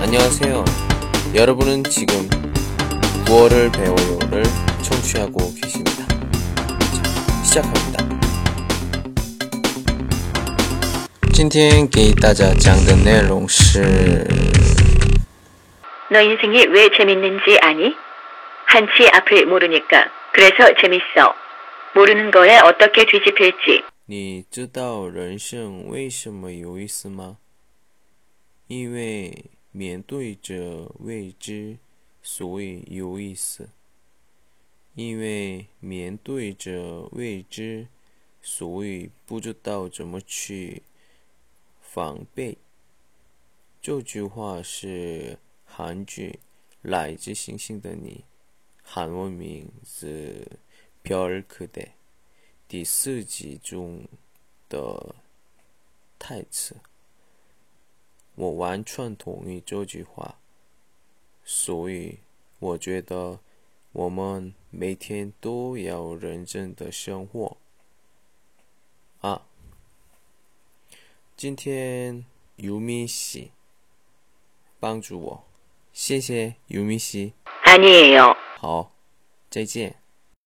안녕하세요. 여러분은 지금 9월을 배워요를 청취하고 계십니다. 자, 시작합니다. 今天给大家讲的内容是 너 인생이 왜 재밌는지 아니? 한치 앞을 모르니까. 그래서 재밌어. 모르는 거에 어떻게 뒤집힐지. 你知道人生为什么有意思吗？因为 面对着未知，所以有意思。因为面对着未知，所以不知道怎么去防备。这句话是韩剧《来自星星的你》韩文名字《별그대》第四集中的台词。 我完全同意这句话，所以我觉得我们每天都要认真的生活啊。今天尤米西帮助我，谢谢尤米西。爱，你也要好，再见。